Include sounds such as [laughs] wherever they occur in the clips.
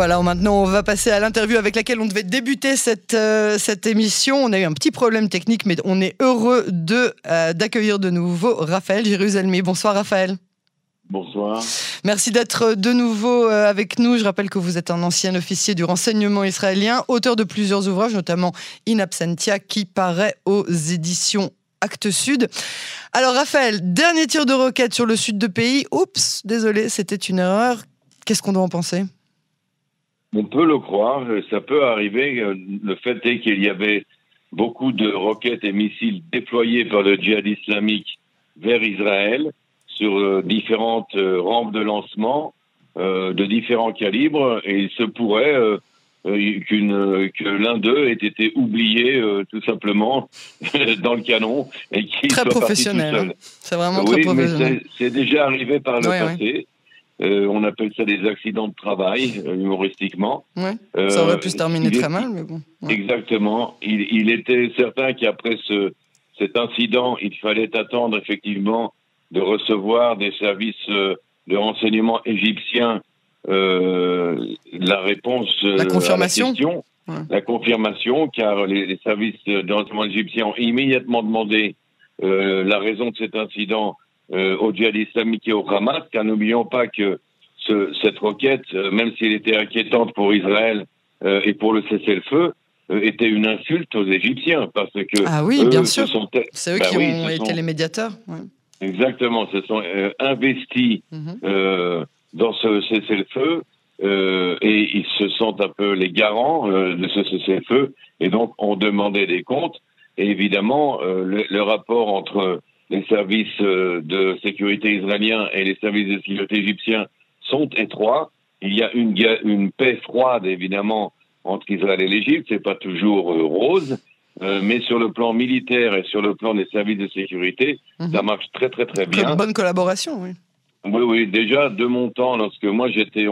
Voilà, maintenant on va passer à l'interview avec laquelle on devait débuter cette, euh, cette émission. On a eu un petit problème technique, mais on est heureux de euh, d'accueillir de nouveau Raphaël Jérusalemi. Bonsoir Raphaël. Bonsoir. Merci d'être de nouveau euh, avec nous. Je rappelle que vous êtes un ancien officier du renseignement israélien, auteur de plusieurs ouvrages, notamment In Absentia, qui paraît aux éditions Actes Sud. Alors Raphaël, dernier tir de roquette sur le sud de pays. Oups, désolé, c'était une erreur. Qu'est-ce qu'on doit en penser? On peut le croire, ça peut arriver. Le fait est qu'il y avait beaucoup de roquettes et missiles déployés par le djihad islamique vers Israël sur euh, différentes euh, rampes de lancement euh, de différents calibres et il se pourrait qu'une que l'un d'eux ait été oublié tout simplement [laughs] dans le canon et qui très soit professionnel. Parti tout seul. C'est vraiment oui, très professionnel. c'est déjà arrivé par le passé. Euh, on appelle ça des accidents de travail, euh, humoristiquement. Ouais. Euh, Ça aurait pu se terminer est- très mal, mais bon. Ouais. Exactement. Il, il était certain qu'après ce, cet incident, il fallait attendre effectivement de recevoir des services de renseignement égyptiens la réponse La confirmation. à la question, Ouais. la confirmation, car les, les services de renseignement égyptiens ont immédiatement demandé euh, la raison de cet incident euh, au djihad islamique et au Hamas, car n'oublions pas que ce- cette requête, euh, même si elle était inquiétante pour Israël euh, et pour le cessez-le-feu, euh, était une insulte aux Égyptiens, parce que Ah oui, eux bien se sûr. sont C'est eux Bah qui oui, ont été sont- les médiateurs. ouais. exactement, se sont euh, investis Mhm. dans ce cessez-le-feu euh, et ils se sont un peu les garants euh, de ce cessez-le-feu et donc ont demandé des comptes. Et évidemment, euh, le, le rapport entre les services euh, de sécurité israéliens et les services de sécurité égyptiens sont étroits. Il y a une, une paix froide, évidemment, entre Israël et l'Égypte. C'est pas toujours euh, rose, euh, mais sur le plan militaire et sur le plan des services de sécurité, Mhm. ça marche très très très bien. Comme bonne collaboration, oui. Oui, oui, déjà de mon temps, lorsque moi j'étais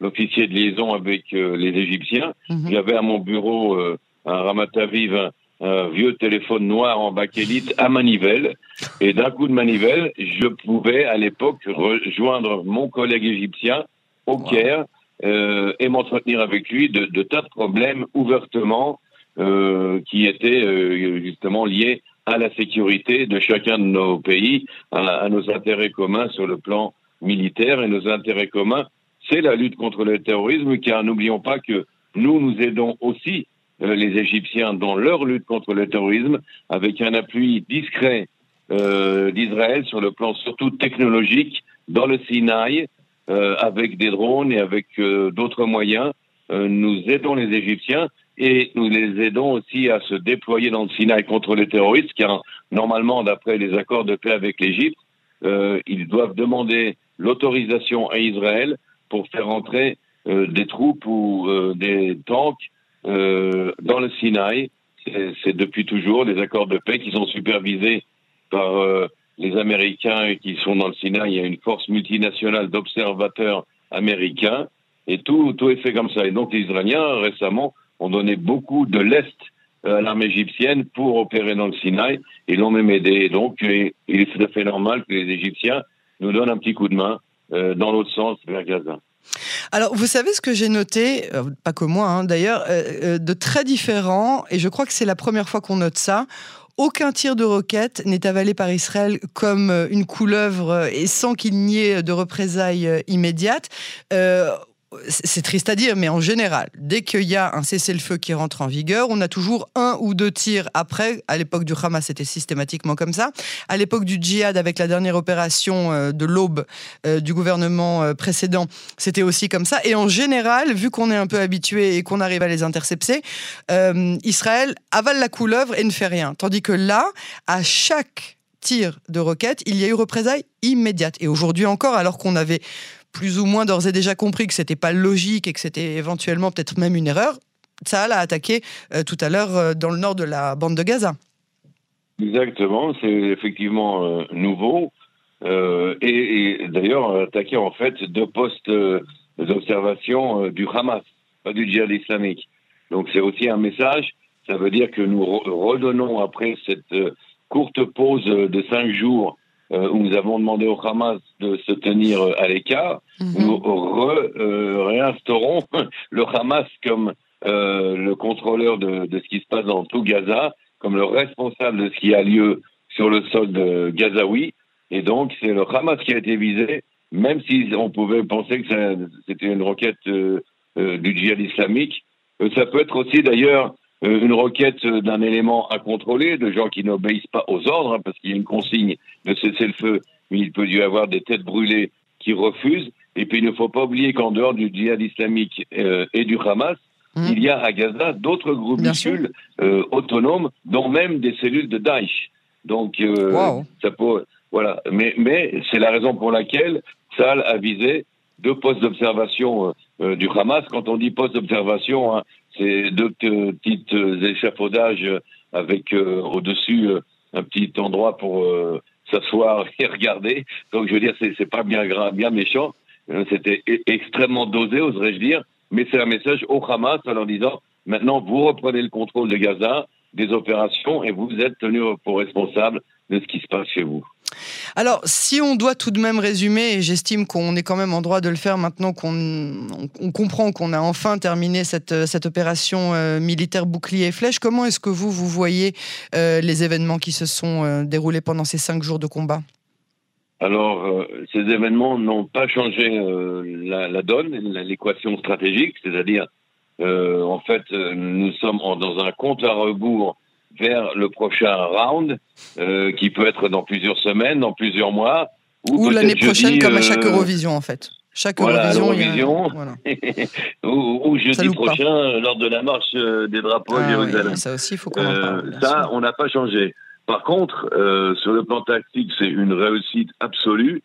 l'officier de liaison avec euh, les Égyptiens, Mhm. j'avais à mon bureau euh, un Ramat Aviv, un, un vieux téléphone noir en bakélite à manivelle, et d'un coup de manivelle, je pouvais à l'époque rejoindre mon collègue égyptien au. Caire euh, et m'entretenir avec lui de, de tas de problèmes ouvertement euh, qui étaient euh, justement liés à la sécurité de chacun de nos pays, à, à nos intérêts communs sur le plan militaire et nos intérêts communs, c'est la lutte contre le terrorisme, car n'oublions pas que nous, nous aidons aussi les Égyptiens dans leur lutte contre le terrorisme, avec un appui discret euh, d'Israël sur le plan surtout technologique dans le Sinaï, euh, avec des drones et avec euh, d'autres moyens. Euh, nous aidons les Égyptiens et nous les aidons aussi à se déployer dans le Sinaï contre les terroristes, car normalement, d'après les accords de paix avec l'Égypte, euh, ils doivent demander l'autorisation à Israël pour faire entrer euh, des troupes ou euh, des tanks euh, dans le Sinaï. C'est- depuis toujours des accords de paix qui sont supervisés par euh, les Américains et qui sont dans le Sinaï. Il y a une force multinationale d'observateurs américains et tout, tout est fait comme ça. Et donc les Israéliens récemment ont donné beaucoup de l'Est euh, à l'armée égyptienne pour opérer dans le Sinaï et l'ont même aidé. Donc il est tout à fait normal que les Égyptiens nous donnent un petit coup de main euh, dans l'autre sens vers Gaza. Alors, vous savez ce que j'ai noté, euh, pas que moi hein, d'ailleurs, euh, euh, de très différent, et je crois que c'est la première fois qu'on note ça. Aucun tir de roquette n'est avalé par Israël comme une couleuvre et sans qu'il n'y ait de représailles immédiates. C'est triste à dire, mais en général, dès qu'il y a un cessez-le-feu qui rentre en vigueur, on a toujours un ou deux tirs après. À l'époque du Hamas, c'était systématiquement comme ça. À l'époque du djihad, avec la dernière opération euh, de l'aube euh, du gouvernement euh, précédent, c'était aussi comme ça. Et en général, vu qu'on est un peu habitué et qu'on arrive à les intercepter, Israël avale la couleuvre et ne fait rien. Tandis que là, à chaque tir de roquette, il y a eu représailles immédiates. Et aujourd'hui encore, alors qu'on avait plus ou moins d'ores et déjà compris que c'était pas logique et que c'était éventuellement peut-être même une erreur, ça a attaqué euh, tout à l'heure euh, dans le nord de la bande de Gaza. Exactement, c'est effectivement euh, nouveau. Et, d'ailleurs, attaqué en fait deux postes d'observation du Hamas, pas du djihad islamique. Donc c'est aussi un message. Ça veut dire que nous re- redonnons après cette courte pause de cinq jours où nous avons demandé au Hamas de se tenir à l'écart, mhm. nous réinstaurons [laughs] le Hamas comme le contrôleur de, de, ce qui se passe dans tout Gaza, comme le responsable de ce qui a lieu sur le sol de gazaoui. Et donc, c'est le Hamas qui a été visé, même si on pouvait penser que c'était une requête du djihad islamique. ça peut être aussi, d'ailleurs, euh, une requête d'un élément à contrôler, de gens qui n'obéissent pas aux ordres, hein, parce qu'il y a une consigne de cesser le feu, mais il peut y avoir des têtes brûlées qui refusent. Et puis il ne faut pas oublier qu'en dehors du djihad islamique euh, et du Hamas, mmh. il y a à Gaza d'autres groupuscules euh, autonomes, dont même des cellules de Daesh. Donc ça peut, voilà. Mais, mais c'est la raison pour laquelle Saal a visé deux postes d'observation du Hamas. Quand on dit poste d'observation, hein, c'est deux petites échafaudages avec euh, au-dessus euh, un petit endroit pour euh, s'asseoir [laughs] et regarder. Donc je veux dire, c'est pas bien bien méchant. C'était e-, extrêmement dosé, oserais-je dire. Mais c'est un message au Hamas en leur disant maintenant vous reprenez le contrôle de Gaza, des opérations et vous êtes tenu pour responsable de ce qui se passe chez vous. Alors, si on doit tout de même résumer, et j'estime qu'on est quand même en droit de le faire maintenant qu'on comprend qu'on a enfin terminé cette, opération euh, militaire bouclier et flèche, comment est-ce que vous, vous voyez euh, les événements qui se sont euh, déroulés pendant ces cinq jours de combat? Alors, ces événements n'ont pas changé la, donne, l'équation stratégique, c'est-à-dire, en fait, nous sommes dans un compte à rebours vers le prochain round, euh, qui peut être dans plusieurs semaines, dans plusieurs mois. Ou, l'année prochaine, comme à chaque euh, Eurovision, en fait. Chaque Eurovision, [laughs] ou, jeudi prochain, lors de la marche euh, des drapeaux ah Jérusalem. ça aussi, il faut qu'on en parle. Ça, on n'a pas changé. Par contre, sur le plan tactique, c'est une réussite absolue.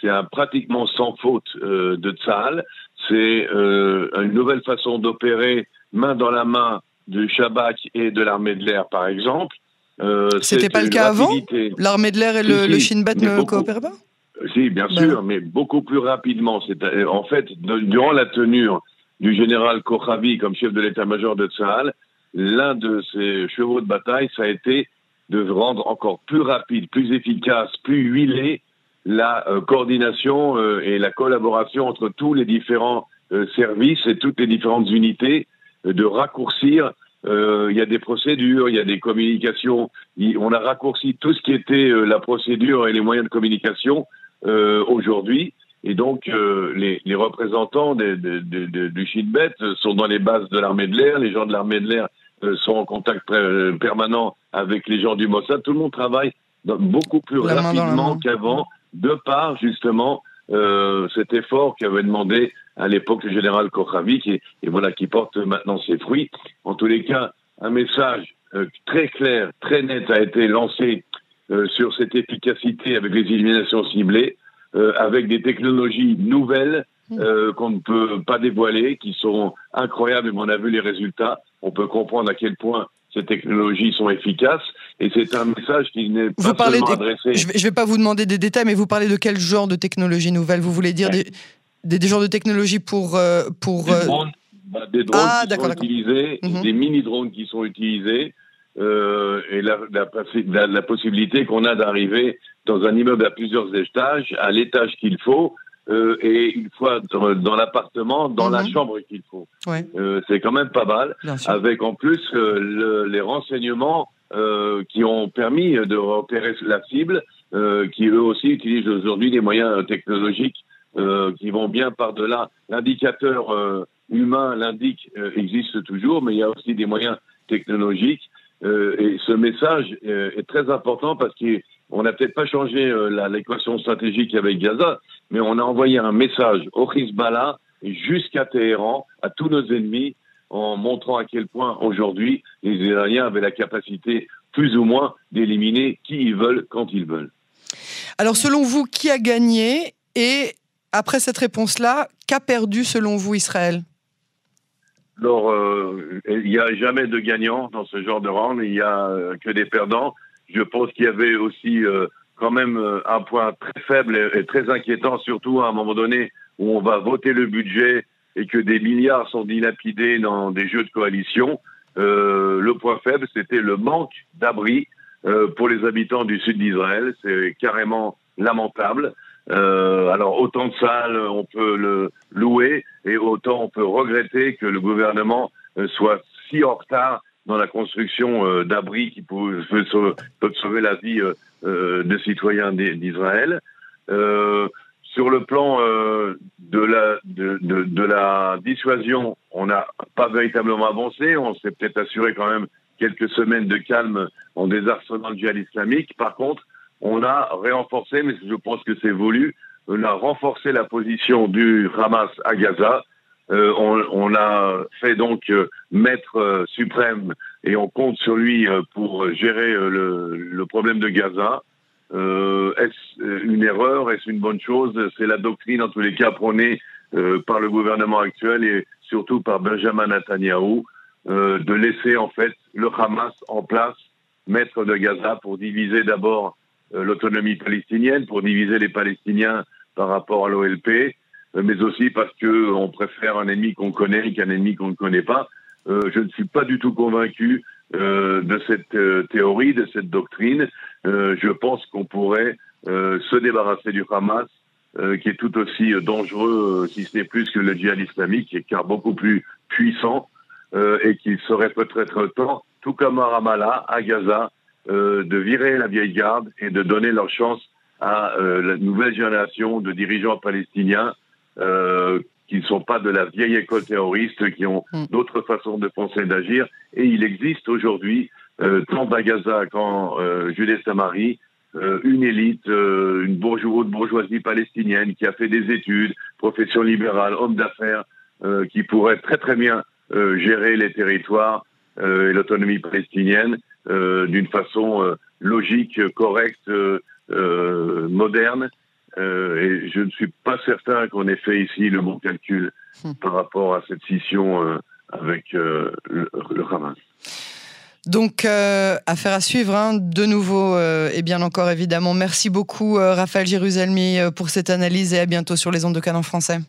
C'est un pratiquement sans faute de Tzahal. C'est une nouvelle façon d'opérer main dans la main du Shabak et de l'armée de l'air, par exemple. Euh, C'était pas le cas avant L'armée de l'air et le, Shin Bet ne coopèrent pas Si, bien ben sûr, mais beaucoup plus rapidement. Euh, en fait, durant la tenue du général Kochavi comme chef de l'état-major de Tsahal, l'un de ses chevaux de bataille, ça a été de rendre encore plus rapide, plus efficace, plus huilé la euh, coordination euh, et la collaboration entre tous les différents services et toutes les différentes unités de raccourcir. Euh, il y a des procédures, il y a des communications. on a raccourci tout ce qui était euh, la procédure et les moyens de communication euh, aujourd'hui. Et donc, les, les, représentants du Shinbet sont dans les bases de l'armée de l'air. Les gens de l'armée de l'air sont en contact permanent avec les gens du Mossad. Tout le monde travaille beaucoup plus rapidement qu'avant, de par justement cet effort qu'avait demandé à l'époque le général Kochavi, et, voilà, qui porte maintenant ses fruits. En tous les cas, un message euh, très clair, très net a été lancé euh, sur cette efficacité avec les éliminations ciblées, euh, avec des technologies nouvelles mmh. qu'on ne peut pas dévoiler, qui sont incroyables, mais on a vu les résultats. On peut comprendre à quel point ces technologies sont efficaces et c'est un message qui n'est pas seulement adressé. Je ne vais, pas vous demander des détails, mais vous parlez de quel genre de technologie nouvelle? Vous voulez dire des, des, genres de technologies pour... Euh, pour des euh, drones, bah, des drones ah, qui sont utilisés, mhm. des mini-drones qui sont utilisés, euh, et la, la, la, possibilité qu'on a d'arriver dans un immeuble à plusieurs étages, à l'étage qu'il faut, euh, et une fois dans, l'appartement, dans la mhm. chambre qu'il faut. Ouais. Euh, c'est quand même pas mal, avec en plus le, les renseignements qui ont permis de repérer la cible, qui eux aussi utilisent aujourd'hui des moyens technologiques euh, qui vont bien par-delà. L'indicateur euh, humain, l'indique, euh, existe toujours, mais il y a aussi des moyens technologiques. et ce message est très important parce qu'on n'a peut-être pas changé l'équation stratégique avec Gaza, mais on a envoyé un message au Hezbollah jusqu'à Téhéran, à tous nos ennemis, en montrant à quel point aujourd'hui les Israéliens avaient la capacité plus ou moins d'éliminer qui ils veulent quand ils veulent. Alors selon vous, qui a gagné et après cette réponse-là, qu'a perdu selon vous Israël? Alors, euh, il n'y a jamais de gagnant dans ce genre de round, il n'y a euh, que des perdants. Je pense qu'il y avait aussi euh, quand même un point très faible et, très inquiétant, surtout à un moment donné où on va voter le budget et que des milliards sont dilapidés dans des jeux de coalition. le point faible, c'était le manque d'abri pour les habitants du sud d'Israël. C'est carrément lamentable. alors autant de salles, on peut le louer, et autant on peut regretter que le gouvernement soit si en retard dans la construction d'abris qui peuvent, sauver la vie de citoyens d'Israël. sur le plan de la, de, la dissuasion, on n'a pas véritablement avancé. On s'est peut-être assuré quand même quelques semaines de calme en désarçonnant le djihad islamique. Par contre, on a renforcé, mais je pense que c'est voulu, on a renforcé la position du Hamas à Gaza. Euh, on, on, a fait donc euh, maître euh, suprême et on compte sur lui euh, pour gérer euh, le, le, problème de Gaza. Est-ce une erreur? Est-ce une bonne chose? C'est la doctrine, en tous les cas, prônée par le gouvernement actuel et surtout par Benjamin Netanyahu, de laisser en fait le Hamas en place, maître de Gaza, pour diviser d'abord l'autonomie palestinienne, pour diviser les Palestiniens par rapport à l'OLP, mais aussi parce que on préfère un ennemi qu'on connaît qu'un ennemi qu'on ne connaît pas. Euh, je ne suis pas du tout convaincu euh, de cette euh, théorie, de cette doctrine. je pense qu'on pourrait se débarrasser du Hamas, qui est tout aussi dangereux, si ce n'est plus que le djihad islamique, car beaucoup plus puissant, et qu'il serait peut-être temps, tout comme à Ramallah, à Gaza, de virer la vieille garde et de donner leur chance à la nouvelle génération de dirigeants palestiniens qui ne sont pas de la vieille école terroriste, qui ont mm. d'autres façons de penser et d'agir. Et il existe aujourd'hui, euh, tant à Gaza qu'en euh, Judée-Samarie, euh, une élite, euh, une bourgeoisie, bourgeoisie palestinienne qui a fait des études, profession libérale, homme d'affaires, euh, qui pourrait très très bien gérer les territoires et l'autonomie palestinienne d'une façon logique, correcte, moderne euh, je ne suis pas certain qu'on ait fait ici le bon calcul hmm. par rapport à cette scission euh, avec euh, le, le, Hamas. Donc, affaire à suivre, hein. de nouveau, et bien encore évidemment. Merci beaucoup, Raphaël Jérusalemi, pour cette analyse et à bientôt sur les ondes de Canon français.